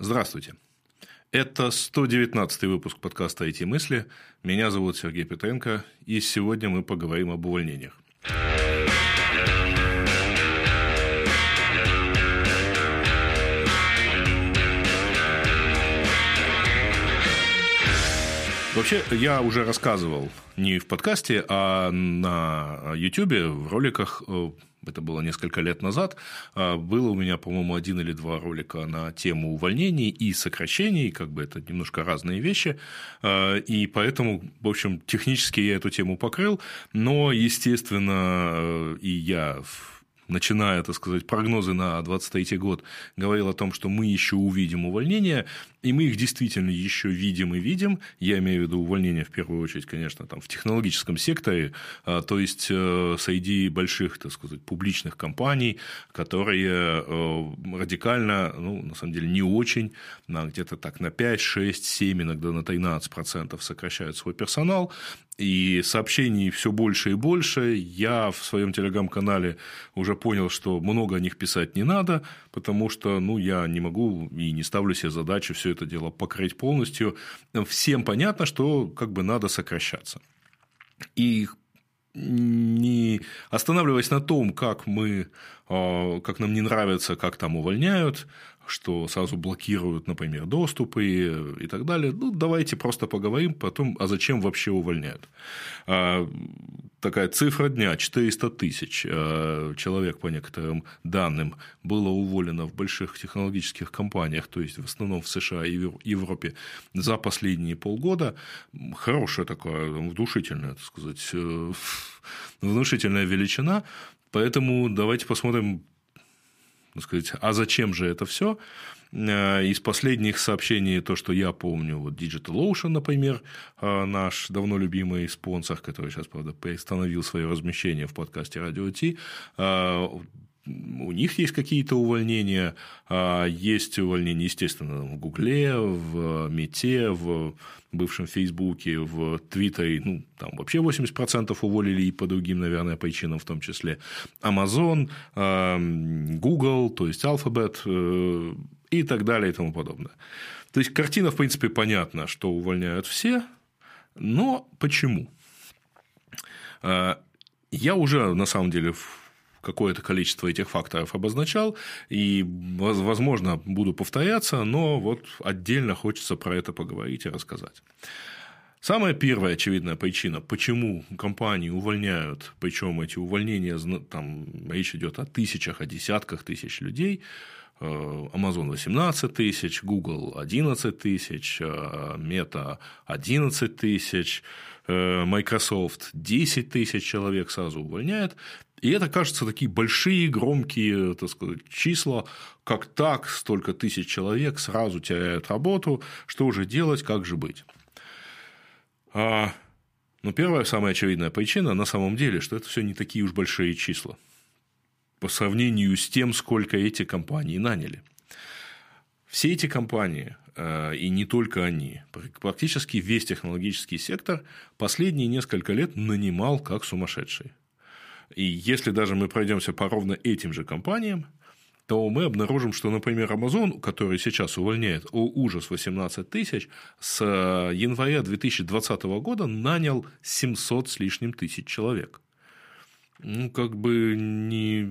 Здравствуйте. Это 119 выпуск подкаста «IT-мысли». Меня зовут Сергей Петренко, и сегодня мы поговорим об увольнениях. Вообще, я уже рассказывал не в подкасте, а на YouTube, в роликах э, это было несколько лет назад, а, было у меня, по-моему, один или два ролика на тему увольнений и сокращений, как бы это немножко разные вещи, а, и поэтому, в общем, технически я эту тему покрыл, но, естественно, э, и я начиная, так сказать, прогнозы на 2023 год, говорил о том, что мы еще увидим увольнения, и мы их действительно еще видим и видим. Я имею в виду увольнения, в первую очередь, конечно, там, в технологическом секторе, а, то есть э, среди больших, так сказать, публичных компаний, которые э, радикально, ну, на самом деле, не очень, на где-то так на 5, 6, 7, иногда на 13% сокращают свой персонал, и сообщений все больше и больше. Я в своем телеграм-канале уже понял, что много о них писать не надо, потому что ну, я не могу и не ставлю себе задачу все это дело покрыть полностью. Всем понятно, что как бы надо сокращаться. И не останавливаясь на том, как мы, а, как нам не нравится, как там увольняют, что сразу блокируют, например, доступы и так далее. Ну, давайте просто поговорим потом, а зачем вообще увольняют. А, такая цифра дня – 400 тысяч а, человек, по некоторым данным, было уволено в больших технологических компаниях, то есть в основном в США и в Европе за последние полгода. Хорошая такая, внушительная, так сказать, э, внушительная величина. Поэтому давайте посмотрим, сказать, а зачем же это все? Э, из последних сообщений, то, что я помню, вот DigitalOcean, например, э, наш давно любимый спонсор, который сейчас, правда, приостановил свое размещение в подкасте Radio T, у них есть какие-то увольнения, есть увольнения, естественно, в Гугле, в Мете, в бывшем Фейсбуке, в Твиттере, ну, там вообще 80% уволили и по другим, наверное, причинам, в том числе Amazon, Google, то есть Alphabet э, и так далее и тому подобное. То есть картина, в принципе, понятна, что увольняют все, но почему? А, я уже, на самом деле, какое-то количество этих факторов обозначал, и, возможно, буду повторяться, но вот отдельно хочется про это поговорить и рассказать. Самая первая очевидная причина, почему компании увольняют, причем эти увольнения, там речь идет о тысячах, о десятках тысяч людей, э, Amazon 18 тысяч, Google 11 тысяч, Meta э, 11 тысяч, э, Microsoft 10 тысяч человек сразу увольняет. И это, кажется, такие большие, громкие так сказать, числа, как так, столько тысяч человек сразу теряют работу, что уже делать, как же быть. А, ну, первая, самая очевидная причина на самом деле, что это все не такие уж большие числа по сравнению с тем, сколько эти компании наняли. Все эти компании, э, и не только они, практически весь технологический сектор последние несколько лет нанимал как сумасшедший. И если даже мы пройдемся по ровно этим же компаниям, то мы обнаружим, что, например, Amazon, который сейчас увольняет о ужас 18 тысяч, с января 2020 года нанял 700 с лишним тысяч человек. Ну, как бы не...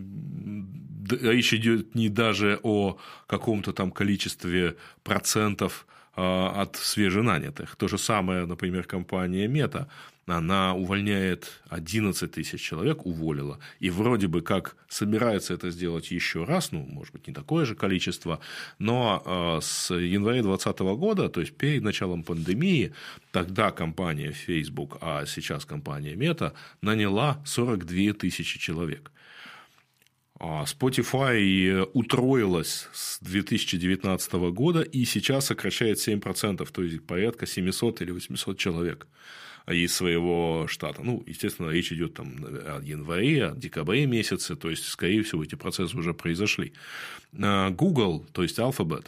Речь идет не даже о каком-то там количестве процентов а, от свеженанятых. То же самое, например, компания Мета она увольняет 11 тысяч человек, уволила, и вроде бы как собирается это сделать еще раз, ну, может быть, не такое же количество, но а, с января 2020 года, то есть перед началом пандемии, тогда компания Facebook, а сейчас компания Meta, наняла 42 тысячи человек. А Spotify утроилась с 2019 года и сейчас сокращает 7%, то есть порядка 700 или 800 человек из своего штата. Ну, естественно, речь идет там о январе, о декабре месяце, то есть, скорее всего, эти процессы уже произошли. А, Google, то есть Alphabet,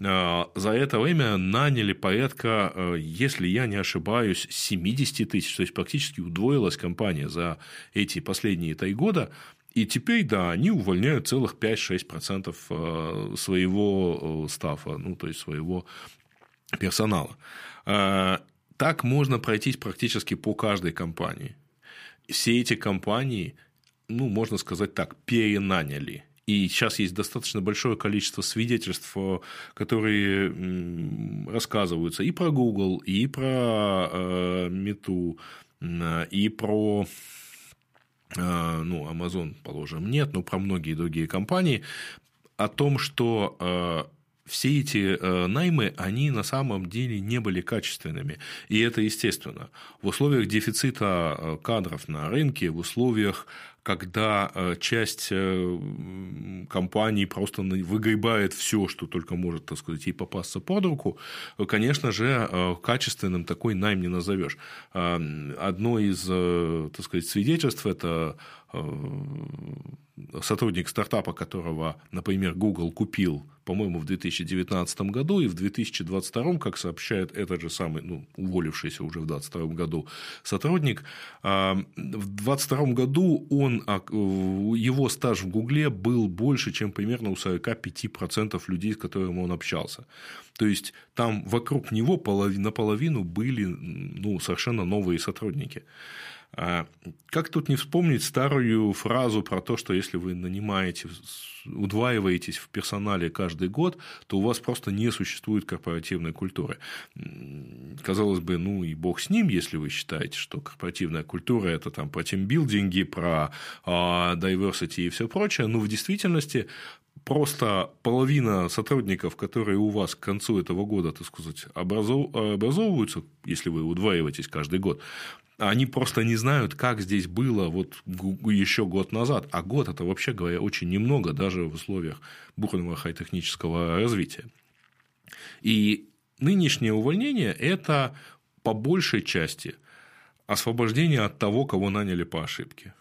а, за это время наняли порядка, а, если я не ошибаюсь, 70 тысяч, то есть практически удвоилась компания за эти последние три года, И теперь, да, они увольняют целых 5-6% э, своего стафа, ну, то есть своего персонала. Так можно пройтись практически по каждой компании. Все эти компании, ну, можно сказать так, перенаняли и сейчас есть достаточно большое количество свидетельств, которые рассказываются и про Google, и про э, Мету, и про э, ну, Amazon, положим, нет, но про многие другие компании, о том, что э, все эти э, наймы, они на самом деле не были качественными. И это естественно. В условиях дефицита э, кадров на рынке, в условиях когда э, часть компаний просто выгребает все, что только может, так сказать, ей попасться под руку, конечно же, качественным такой найм не назовешь. Одно из, так сказать, свидетельств – это сотрудник стартапа, которого, например, Google купил, по-моему, в 2019 году, и в 2022, как сообщает этот же самый, ну, уволившийся уже в 2022 году сотрудник, а, в 2022 году он, а, его стаж в Гугле был больше, чем примерно у 45% людей, с которыми он общался. То есть, там вокруг него наполовину были ну, совершенно новые сотрудники. А как тут не вспомнить старую фразу про то, что если вы нанимаете, удваиваетесь в персонале каждый год, то у вас просто не существует корпоративной культуры. Казалось бы, ну и бог с ним, если вы считаете, что корпоративная культура – это там про тимбилдинги, про а, diversity и все прочее, но в действительности просто половина сотрудников, которые у вас к концу этого года, так сказать, образовываются, если вы удваиваетесь каждый год, они просто не знают, как здесь было вот еще год назад. А год это, вообще говоря, очень немного, даже в условиях бурного хай-технического развития. И нынешнее увольнение – это по большей части освобождение от того, кого наняли по ошибке.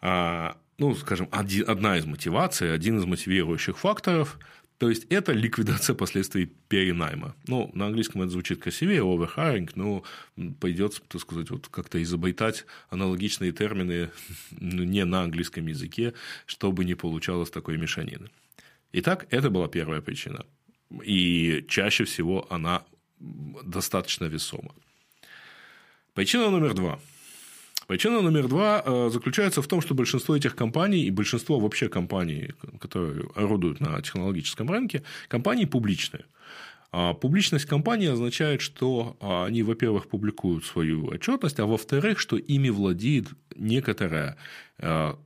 А, ну, скажем, одна из мотиваций, один из мотивирующих факторов – то есть, это ликвидация последствий перенайма. Ну, на английском это звучит красивее, overhiring, но пойдет, так сказать, вот как-то изобретать аналогичные термины ну, не на английском языке, чтобы не получалось такой мешанины. Итак, это была первая причина. И чаще всего она достаточно весома. Причина номер два – Причина номер два э, заключается в том, что большинство этих компаний и большинство вообще компаний, которые орудуют на технологическом рынке, компании публичные. А публичность компании означает, что а, они, во-первых, публикуют свою отчетность, а во-вторых, что ими владеет некоторое, а,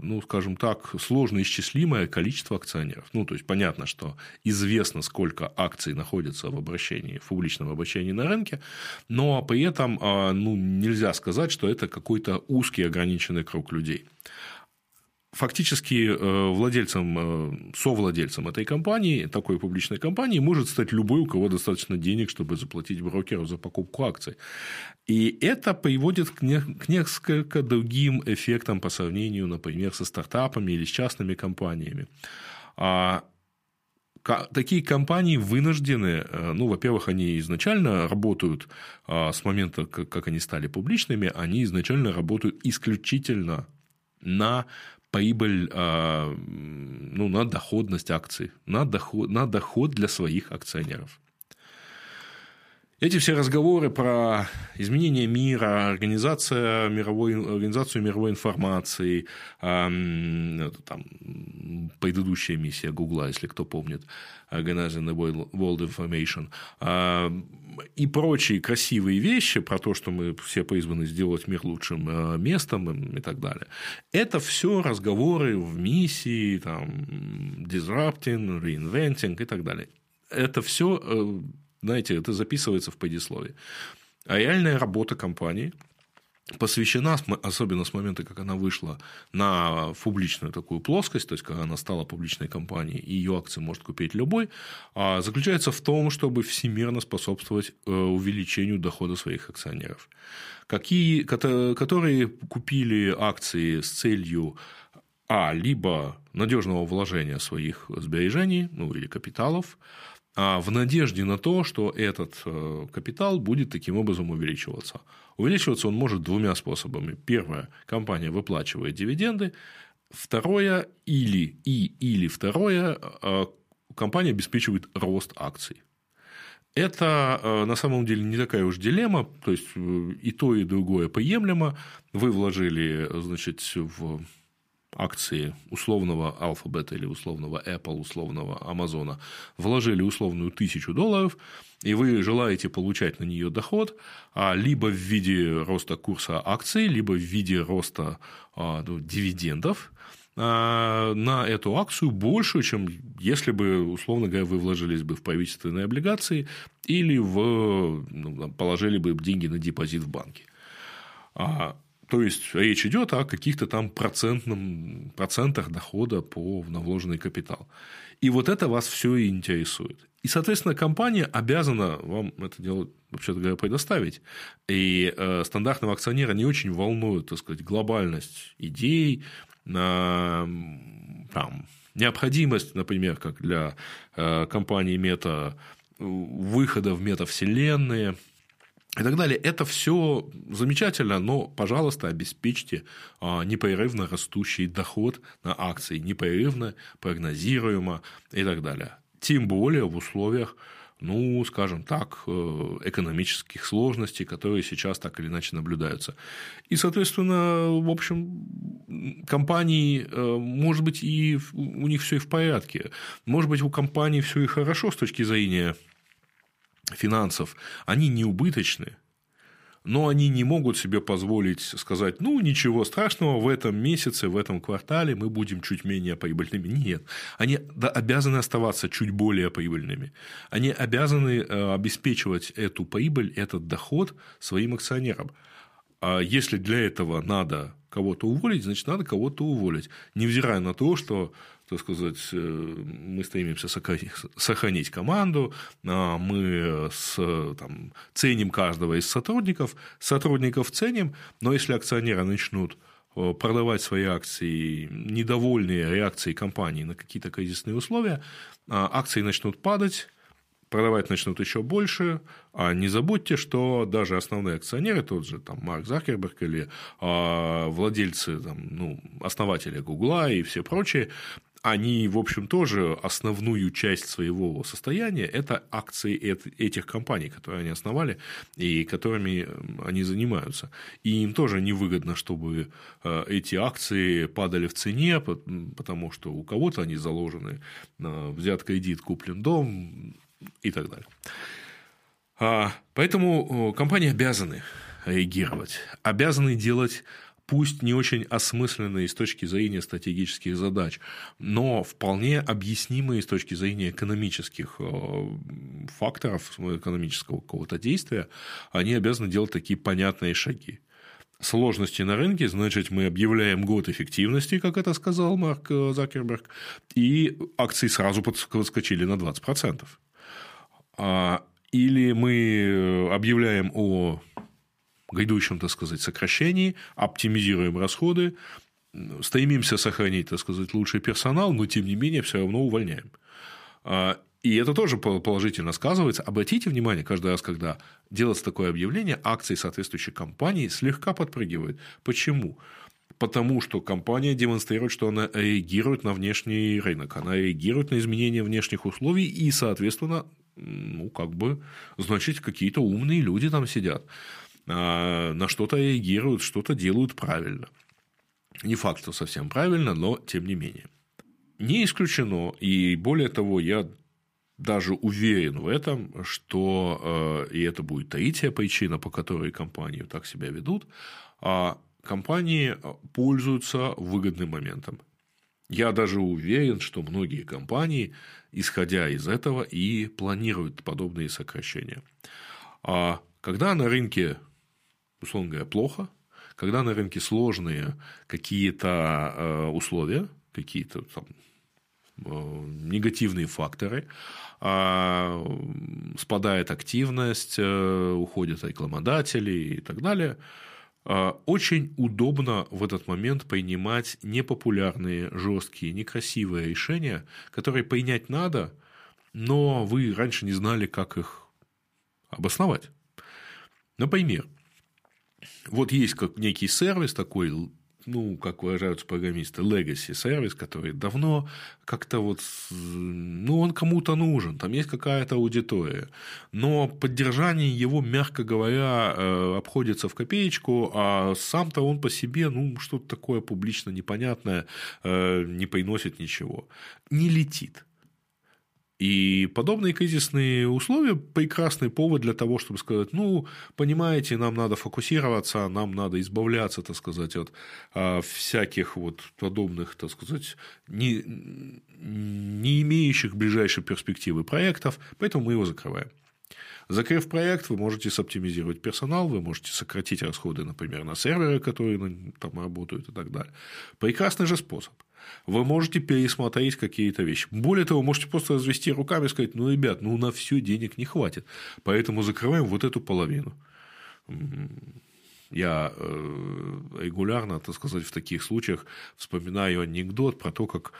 ну, скажем так, сложно исчислимое количество акционеров. Ну, то есть, понятно, что известно, сколько акций находится в обращении, в публичном обращении на рынке, но при этом ну, нельзя сказать, что это какой-то узкий ограниченный круг людей фактически э, владельцем, э, совладельцем этой компании, такой публичной компании, может стать любой, у кого достаточно денег, чтобы заплатить брокеру за покупку акций. И это приводит к несколько другим эффектам по сравнению, например, со стартапами или с частными компаниями. А такие компании вынуждены, э, ну, во-первых, они изначально работают а, с момента, как они стали публичными, они изначально работают исключительно на прибыль, а, ну, на доходность акций, на доход, на доход для своих акционеров. Эти все разговоры про изменение мира, организация мировой, организацию мировой информации, э, там, предыдущая миссия Гугла, если кто помнит, Organizing the World Information, э, и прочие красивые вещи про то, что мы все призваны сделать мир лучшим э, местом и так далее. Это все разговоры в миссии, там, disrupting, reinventing и так далее. Это все э, знаете, это записывается в предисловии. А реальная работа компании посвящена, особенно с момента, как она вышла на публичную такую плоскость, то есть, когда она стала публичной компанией, и ее акции может купить любой, а заключается в том, чтобы всемирно способствовать э, увеличению дохода своих акционеров. Какие, которые купили акции с целью а, либо надежного вложения своих сбережений, ну или капиталов, в надежде на то, что этот э, капитал будет таким образом увеличиваться. Увеличиваться он может двумя способами. Первое, компания выплачивает дивиденды, Второе или и или второе а, компания обеспечивает рост акций. Это а, на самом деле не такая уж дилемма, то есть и то, и другое приемлемо. Вы вложили, значит, в акции условного Alphabet или условного Apple, условного Amazon, вложили условную тысячу долларов, и вы желаете получать на нее доход а, либо в виде роста курса акций, либо в виде роста а, ну, дивидендов, а, на эту акцию больше, чем если бы, условно говоря, вы вложились бы в правительственные облигации или в, ну, положили бы деньги на депозит в банке. То есть речь идет о каких-то там процентном, процентах дохода по вложенный капитал. И вот это вас все и интересует. И, соответственно, компания обязана вам это дело, вообще-то говоря, предоставить. И э, стандартного акционера не очень волнует, так сказать, глобальность идей, э, там, необходимость, например, как для э, компании мета, выхода в метавселенные – и так далее. Это все замечательно, но, пожалуйста, обеспечьте а, непрерывно растущий доход на акции, непрерывно, прогнозируемо и так далее. Тем более в условиях, ну, скажем так, э, экономических сложностей, которые сейчас так или иначе наблюдаются. И, соответственно, в общем, компании, э, может быть, и у них все и в порядке. Может быть, у компании все и хорошо с точки зрения финансов, они не убыточны, но они не могут себе позволить сказать, ну, ничего страшного, в этом месяце, в этом квартале мы будем чуть менее прибыльными. Нет, они обязаны оставаться чуть более прибыльными. Они обязаны э, обеспечивать эту прибыль, этот доход своим акционерам. А если для этого надо кого-то уволить, значит, надо кого-то уволить, невзирая на то, что так сказать, э, мы стремимся сохранить команду, а мы с, там, ценим каждого из сотрудников, сотрудников ценим, но если акционеры начнут э, продавать свои акции, недовольные реакцией компании на какие-то кризисные условия, а акции начнут падать, продавать начнут еще больше, а не забудьте, что даже основные акционеры, тот же там, Марк Закерберг или а, владельцы, там, ну, основатели Гугла и все прочие, они, в общем, тоже основную часть своего состояния – это акции этих компаний, которые они основали и которыми они занимаются. И им тоже невыгодно, чтобы э, эти акции падали в цене, потому что у кого-то они заложены, взят кредит, куплен дом и так далее. А, поэтому компании обязаны реагировать, обязаны делать пусть не очень осмысленные с точки зрения стратегических задач, но вполне объяснимые с точки зрения экономических э, факторов, экономического какого-то действия, они обязаны делать такие понятные шаги. Сложности на рынке, значит, мы объявляем год эффективности, как это сказал Марк э, Закерберг, и акции сразу подскочили на 20%. А, или мы э, объявляем о грядущем, так сказать, сокращении, оптимизируем расходы, стремимся сохранить, так сказать, лучший персонал, но тем не менее все равно увольняем. А, и это тоже положительно сказывается. Обратите внимание, каждый раз, когда делается такое объявление, акции соответствующей компании слегка подпрыгивают. Почему? Потому что компания демонстрирует, что она реагирует на внешний рынок, она реагирует на изменения внешних условий, и, соответственно, ну, как бы, значит, какие-то умные люди там сидят. А, на что-то реагируют, что-то делают правильно. Не факт, что совсем правильно, но тем не менее. Не исключено, и более того, я даже уверен в этом, что, э, и это будет третья причина, по которой компании так себя ведут, а компании пользуются выгодным моментом. Я даже уверен, что многие компании, исходя из этого, и планируют подобные сокращения. А когда на рынке условно говоря, плохо, когда на рынке сложные какие-то э, условия, какие-то там э, негативные факторы, а, спадает активность, э, уходят рекламодатели и так далее. Очень удобно в этот момент принимать непопулярные, жесткие, некрасивые решения, которые принять надо, но вы раньше не знали, как их обосновать. Например, вот есть как некий сервис такой ну, как выражаются программисты, legacy сервис, который давно как-то вот, ну, он кому-то нужен, там есть какая-то аудитория, но поддержание его, мягко говоря, э, обходится в копеечку, а сам-то он по себе, ну, что-то такое публично непонятное, э, не приносит ничего, не летит. И подобные кризисные условия – прекрасный повод для того, чтобы сказать, ну, понимаете, нам надо фокусироваться, нам надо избавляться, так сказать, от а, всяких вот подобных, так сказать, не, не имеющих ближайшей перспективы проектов, поэтому мы его закрываем. Закрыв проект, вы можете соптимизировать персонал, вы можете сократить расходы, например, на серверы, которые там работают и так далее. Прекрасный же способ вы можете пересмотреть какие-то вещи. Более того, можете просто развести руками и сказать, ну, ребят, ну, на все денег не хватит, поэтому закрываем вот эту половину. Я э, регулярно, так сказать, в таких случаях вспоминаю анекдот про то, как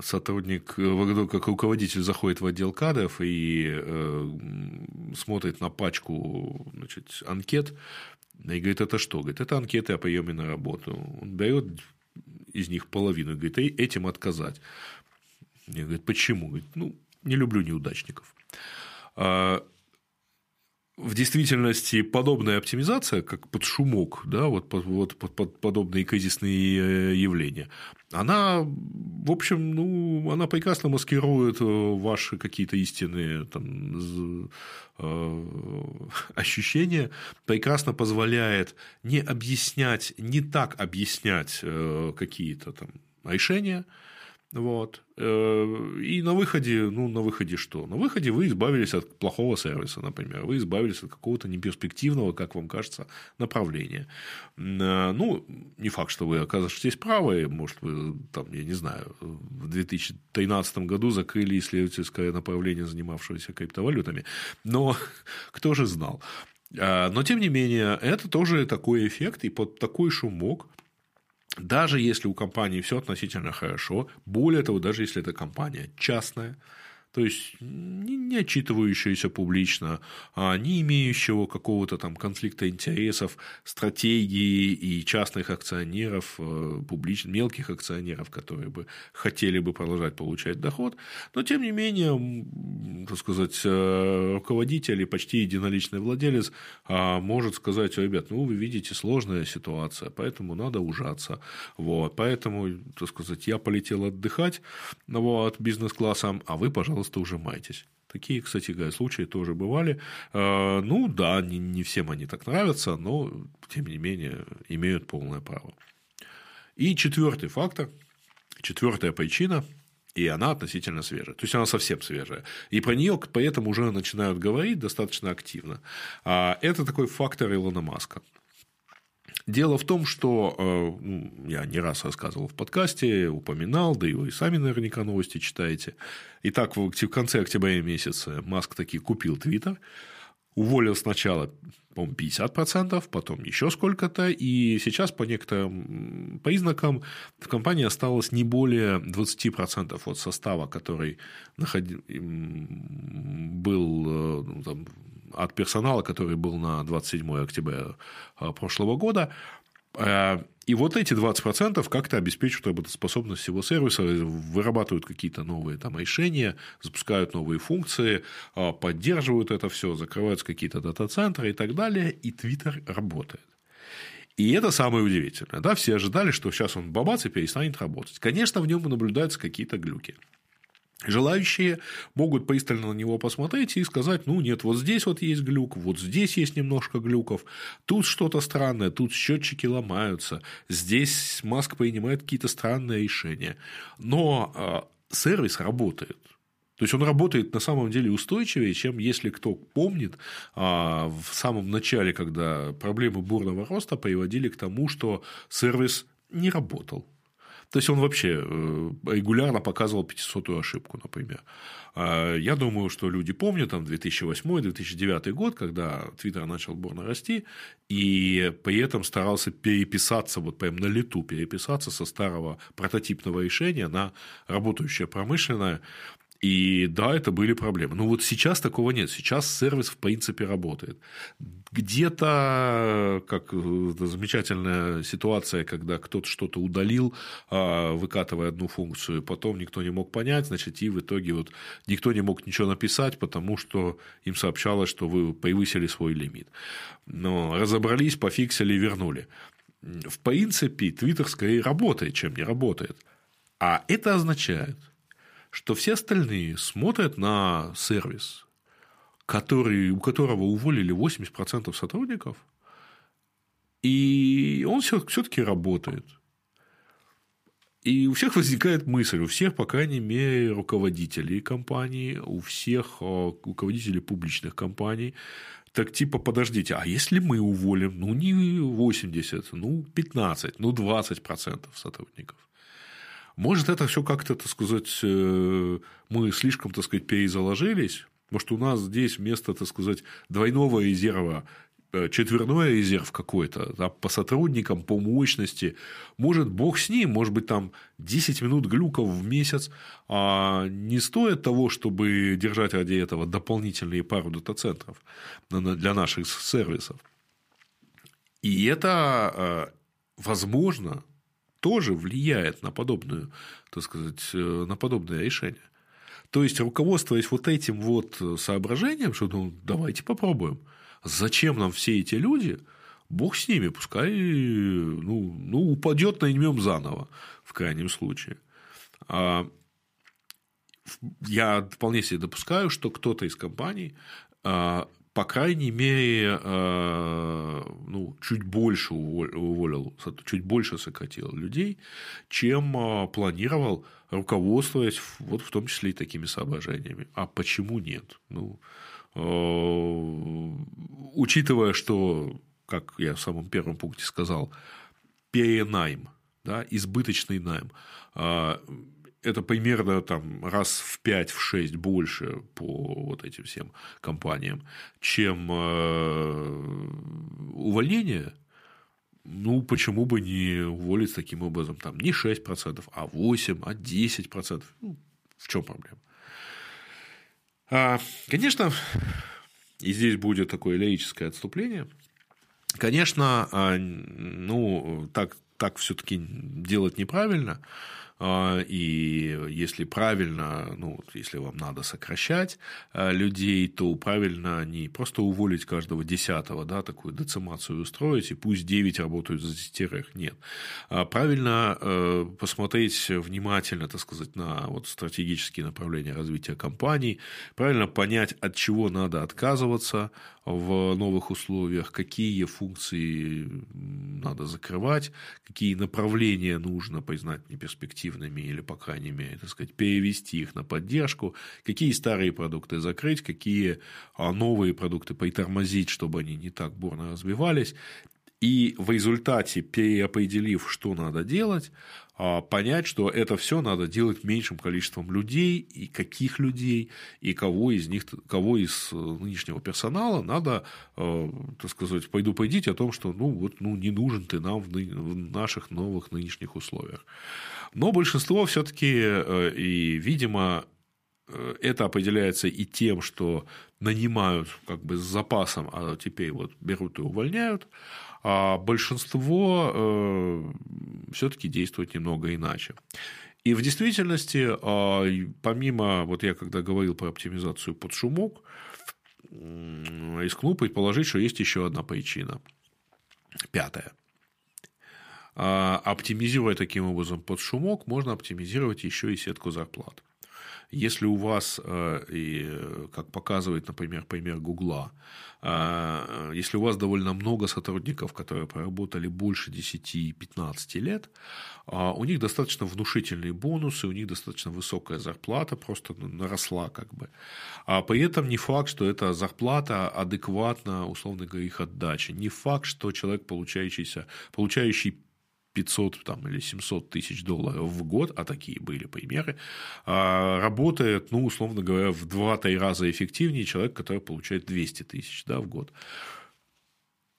сотрудник, э, как руководитель заходит в отдел кадров и э, смотрит на пачку значит, анкет, и говорит, это что? Говорит, это анкеты о приеме на работу. Он берет из них половину, и говорит, этим отказать. Я говорю, почему? Говорит, ну, не люблю неудачников. А в действительности подобная оптимизация, как под шумок, да, вот, вот под, под подобные кризисные э, явления, она, в общем, ну, она прекрасно маскирует э, ваши какие-то истинные там, э, ощущения, прекрасно позволяет не объяснять, не так объяснять какие-то там решения, вот. Э, и на выходе, ну, на выходе что? На выходе вы избавились от плохого сервиса, например. Вы избавились от какого-то неперспективного, как вам кажется, направления. Э, ну, не факт, что вы окажетесь правы. Может, вы, там, я не знаю, в 2013 году закрыли исследовательское направление, занимавшееся криптовалютами. Но кто же знал? Э, но, тем не менее, это тоже такой эффект, и под такой шумок даже если у компании все относительно хорошо, более того, даже если эта компания частная, то есть не отчитывающаяся публично, а не имеющего какого-то там конфликта интересов, стратегии и частных акционеров, э, публичных, мелких акционеров, которые бы хотели бы продолжать получать доход, но тем не менее, так сказать, э, руководитель и почти единоличный владелец а, может сказать, ребят, ну вы видите сложная ситуация, поэтому надо ужаться, вот, поэтому, так сказать, я полетел отдыхать, вот, бизнес-классом, а вы, пожалуйста, пожалуйста, ужимайтесь. Такие, кстати случаи тоже бывали. Э, ну да, не, не всем они так нравятся, но тем не менее имеют полное право. И четвертый фактор, четвертая причина, и она относительно свежая. То есть она совсем свежая. И про нее поэтому уже начинают говорить достаточно активно. А это такой фактор Илона Маска. Дело в том, что э, ну, я не раз рассказывал в подкасте, упоминал, да и вы сами наверняка новости читаете. Итак, в конце октября месяца Маск таки купил Твиттер, уволил сначала, по-моему, 50%, потом еще сколько-то, и сейчас по некоторым признакам в компании осталось не более 20% от состава, который был э, ну, там, от персонала, который был на 27 октября а, прошлого года. А, и вот эти 20% как-то обеспечивают работоспособность всего сервиса, вырабатывают какие-то новые там решения, запускают новые функции, а, поддерживают это все, закрываются какие-то дата-центры и так далее, и Twitter работает. И это самое удивительное. Да? Все ожидали, что сейчас он бабац и перестанет работать. Конечно, в нем наблюдаются какие-то глюки. Желающие могут пристально на него посмотреть и сказать, ну нет, вот здесь вот есть глюк, вот здесь есть немножко глюков, тут что-то странное, тут счетчики ломаются, здесь Маск принимает какие-то странные решения. Но э, сервис работает. То есть он работает на самом деле устойчивее, чем если кто помнит, а, в самом начале, когда проблемы бурного роста приводили к тому, что сервис не работал. То есть он вообще э, регулярно показывал 500-ю ошибку, например. А я думаю, что люди помнят там 2008-2009 год, когда Твиттер начал бурно расти, и при этом старался переписаться, вот прям на лету переписаться со старого прототипного решения на работающее промышленное. И да, это были проблемы. Но вот сейчас такого нет. Сейчас сервис в принципе работает. Где-то, как замечательная ситуация, когда кто-то что-то удалил, а, выкатывая одну функцию, потом никто не мог понять, значит, и в итоге вот никто не мог ничего написать, потому что им сообщалось, что вы превысили свой лимит. Но разобрались, пофиксили вернули. В принципе, Твиттер скорее работает, чем не работает. А это означает, что все остальные смотрят на сервис, который, у которого уволили 80% сотрудников, и он все-таки работает. И у всех возникает мысль, у всех, по крайней мере, руководителей компаний, у всех а, руководителей публичных компаний, так типа, подождите, а если мы уволим, ну, не 80, ну, 15, ну, 20% сотрудников? Может, это все как-то, так сказать, э, мы слишком, так сказать, перезаложились. Может, у нас здесь вместо, так сказать, двойного резерва э, четверной резерв какой-то да, по сотрудникам, по мощности. Может, бог с ним, может быть, там 10 минут глюков в месяц а не стоит того, чтобы держать ради этого дополнительные пару дата-центров для наших сервисов. И это э, возможно тоже влияет на подобную, так сказать, э, на подобное решение. То есть, руководствуясь вот этим вот соображением, что ну, давайте попробуем. Зачем нам все эти люди? Бог с ними, пускай ну, ну, упадет, наймем заново, в крайнем случае. А я вполне себе допускаю, что кто-то из компаний а, по крайней мере, э, ну, чуть больше уволил, чуть больше сократил людей, чем э, планировал, руководствуясь вот в том числе и такими соображениями. А почему нет? Ну, э, учитывая, что, как я в самом первом пункте сказал, перенайм, да, избыточный найм, это примерно там, раз в 5-6 больше по вот этим всем компаниям, чем э, увольнение. Ну, почему бы не уволить таким образом там не 6%, а 8%, а 10%? Ну, в чем проблема? А, конечно, и здесь будет такое логическое отступление. Конечно, а, ну, так, так все-таки делать неправильно. А, и если правильно, ну, если вам надо сокращать а, людей, то правильно не просто уволить каждого десятого, да, такую децимацию устроить, и пусть 9 работают за десятерых. Нет. А правильно э, посмотреть внимательно, так сказать, на вот стратегические направления развития компаний, правильно понять, от чего надо отказываться в новых условиях, какие функции надо закрывать, какие направления нужно признать неперспективными или, по крайней мере, так сказать, перевести их на поддержку, какие старые продукты закрыть, какие а, новые продукты притормозить, чтобы они не так бурно развивались. И в результате, переопределив, что надо делать, а, понять, что это все надо делать меньшим количеством людей, и каких людей, и кого из них, кого из э, нынешнего персонала надо, э, так сказать, предупредить о том, что ну, вот, ну, не нужен ты нам в наших новых нынешних условиях. Но большинство все-таки, э, и, видимо, это определяется и тем, что нанимают как бы с запасом, а теперь вот берут и увольняют, а большинство э, все-таки действует немного иначе. И в действительности, а, помимо, вот я когда говорил про оптимизацию под шумок, рискну предположить, что есть еще одна причина. Пятая. А, оптимизируя таким образом под шумок, можно оптимизировать еще и сетку зарплат. Если у вас, э, и, как показывает, например, пример Гугла, э, если у вас довольно много сотрудников, которые проработали больше 10-15 лет, э, у них достаточно внушительные бонусы, у них достаточно высокая зарплата, просто наросла как бы. А при этом не факт, что эта зарплата адекватна, условно говоря, их отдаче. Не факт, что человек, получающийся, получающий 500 там, или 700 тысяч долларов в год, а такие были примеры, а, работает, ну, условно говоря, в 2-3 раза эффективнее человек, который получает 200 тысяч да, в год.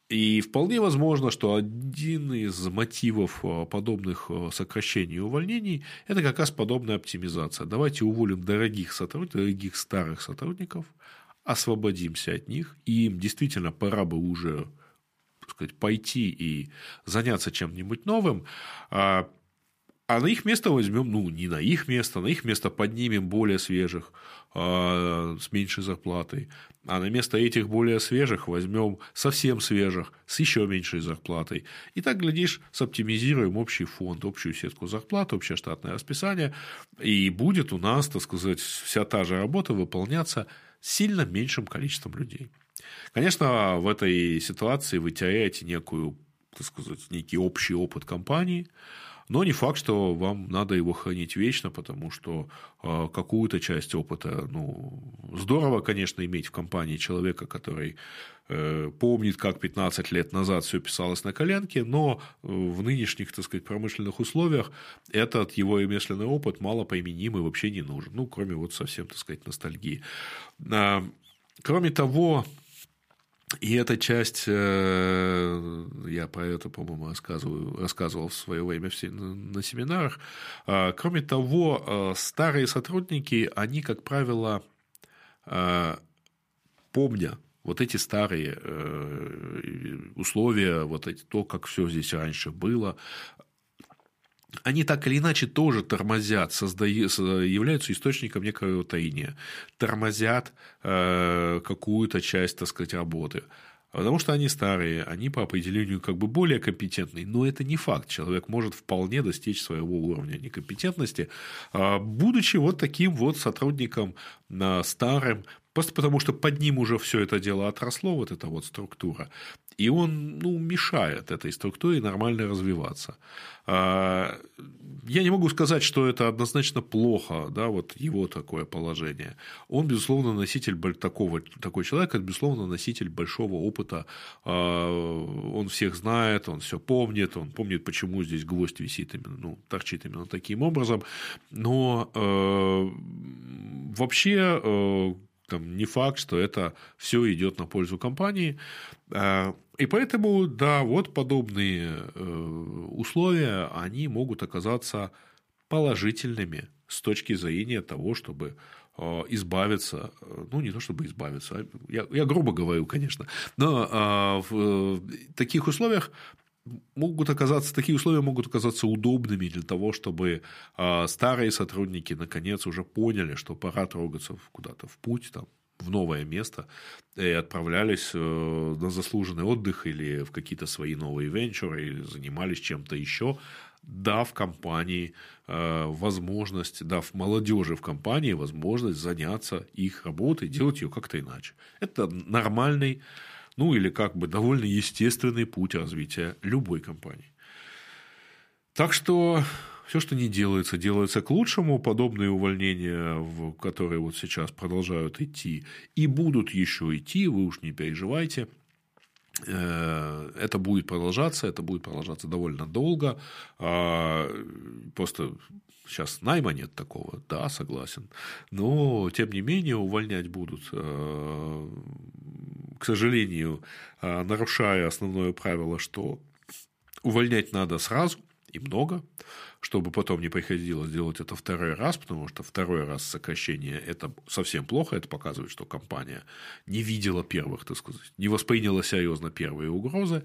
И вполне возможно, что один из мотивов э, подобных э, сокращений и увольнений – это как раз подобная оптимизация. Давайте уволим дорогих сотрудников, дорогих старых сотрудников, освободимся от них, и им действительно пора бы уже сказать, пойти и заняться чем-нибудь новым, а, а на их место возьмем, ну, не на их место, на их место поднимем более свежих, э, с меньшей зарплатой. А на место этих более свежих возьмем совсем свежих, с еще меньшей зарплатой. И так, глядишь, соптимизируем общий фонд, общую сетку зарплат, общее штатное расписание. И будет у нас, так сказать, вся та же работа выполняться сильно меньшим количеством людей. Конечно, в этой ситуации вы теряете некую, так сказать, некий общий опыт компании, но не факт, что вам надо его хранить вечно, потому что э, какую-то часть опыта, ну, здорово, конечно, иметь в компании человека, который э, помнит, как 15 лет назад все писалось на коленке, но в нынешних, так сказать, промышленных условиях этот его ремесленный опыт мало поименим и вообще не нужен, ну, кроме вот совсем, так сказать, ностальгии. А, кроме того, и эта часть, э, я про это, по-моему, рассказываю, рассказывал в свое время на семинарах. А, кроме того, э, старые сотрудники, они, как правило, э, помня вот эти старые условия, вот эти, то, как все здесь раньше было, они так или иначе тоже тормозят, создают, являются источником некого таиния, тормозят э, какую-то часть, так сказать, работы. Потому что они старые, они по определению как бы более компетентные, но это не факт. Человек может вполне достичь своего уровня некомпетентности, а, будучи вот таким вот сотрудником а, старым, Просто потому, что под ним уже все это дело отросло, вот эта вот структура. И он ну, мешает этой структуре нормально развиваться. А, я не могу сказать, что это однозначно плохо, да, вот его такое положение. Он, безусловно, носитель такого, такой человек, это, безусловно, носитель большого опыта. А, он всех знает, он все помнит, он помнит, почему здесь гвоздь висит именно, ну, торчит именно таким образом. Но э, вообще э, там, не факт, что это все идет на пользу компании. А, и поэтому, да, вот подобные э, условия, они могут оказаться положительными с точки зрения того, чтобы э, избавиться, э, ну, не то чтобы избавиться, а я, я грубо говорю, конечно, но а, в таких условиях могут оказаться, такие условия могут оказаться удобными для того, чтобы а, старые сотрудники наконец уже поняли, что пора трогаться куда-то в путь, там, в новое место и отправлялись э, на заслуженный отдых или в какие-то свои новые венчуры, или занимались чем-то еще, дав компании э, возможность, дав молодежи в компании возможность заняться их работой, делать ее как-то иначе. Это нормальный ну или как бы довольно естественный путь развития любой компании. Так что все, что не делается, делается к лучшему. Подобные увольнения, которые вот сейчас продолжают идти и будут еще идти, вы уж не переживайте. Э, это будет продолжаться, это будет продолжаться довольно долго. А, просто сейчас найма нет такого, да, согласен. Но, тем не менее, увольнять будут э, к сожалению, а, нарушая основное правило, что увольнять надо сразу и много, чтобы потом не приходилось делать это второй раз, потому что второй раз сокращение – это совсем плохо, это показывает, что компания не видела первых, так сказать, не восприняла серьезно первые угрозы,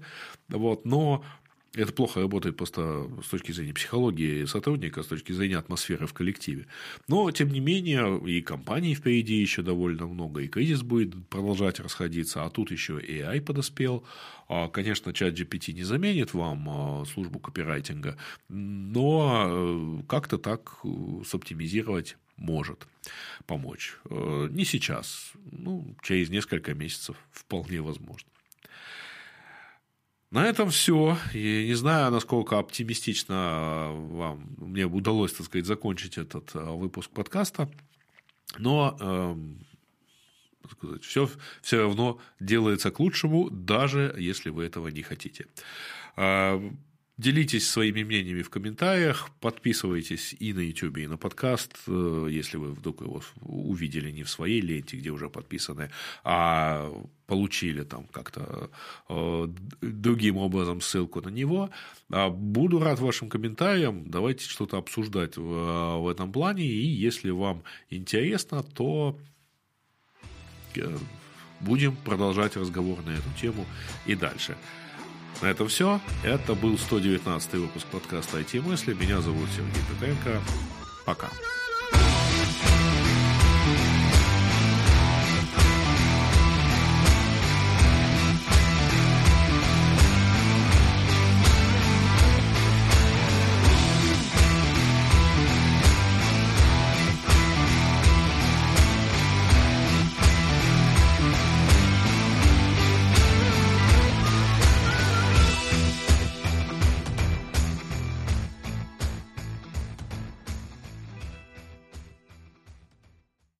вот, но это плохо работает просто с точки зрения психологии сотрудника, с точки зрения атмосферы в коллективе. Но, тем не менее, и компаний впереди еще довольно много, и кризис будет продолжать расходиться, а тут еще AI подоспел. А, конечно, чат GPT не заменит вам а, службу копирайтинга, но э, как-то так э, соптимизировать может помочь. Э, не сейчас, ну, через несколько месяцев вполне возможно. На этом все. Я не знаю, насколько оптимистично а, вам мне удалось, так сказать, закончить этот а, выпуск подкаста, но эм, сказать, все, все равно делается к лучшему, даже если вы этого не хотите. Делитесь своими мнениями в комментариях, подписывайтесь и на YouTube, и на подкаст, э, если вы вдруг его увидели не в своей ленте, где уже подписаны, а получили там как-то э, другим образом ссылку на него. А буду рад вашим комментариям, давайте что-то обсуждать в, в этом плане, и если вам интересно, то э, будем продолжать разговор на эту тему и дальше. На этом все. Это был 119 выпуск подкаста IT-мысли. Меня зовут Сергей Петренко. Пока.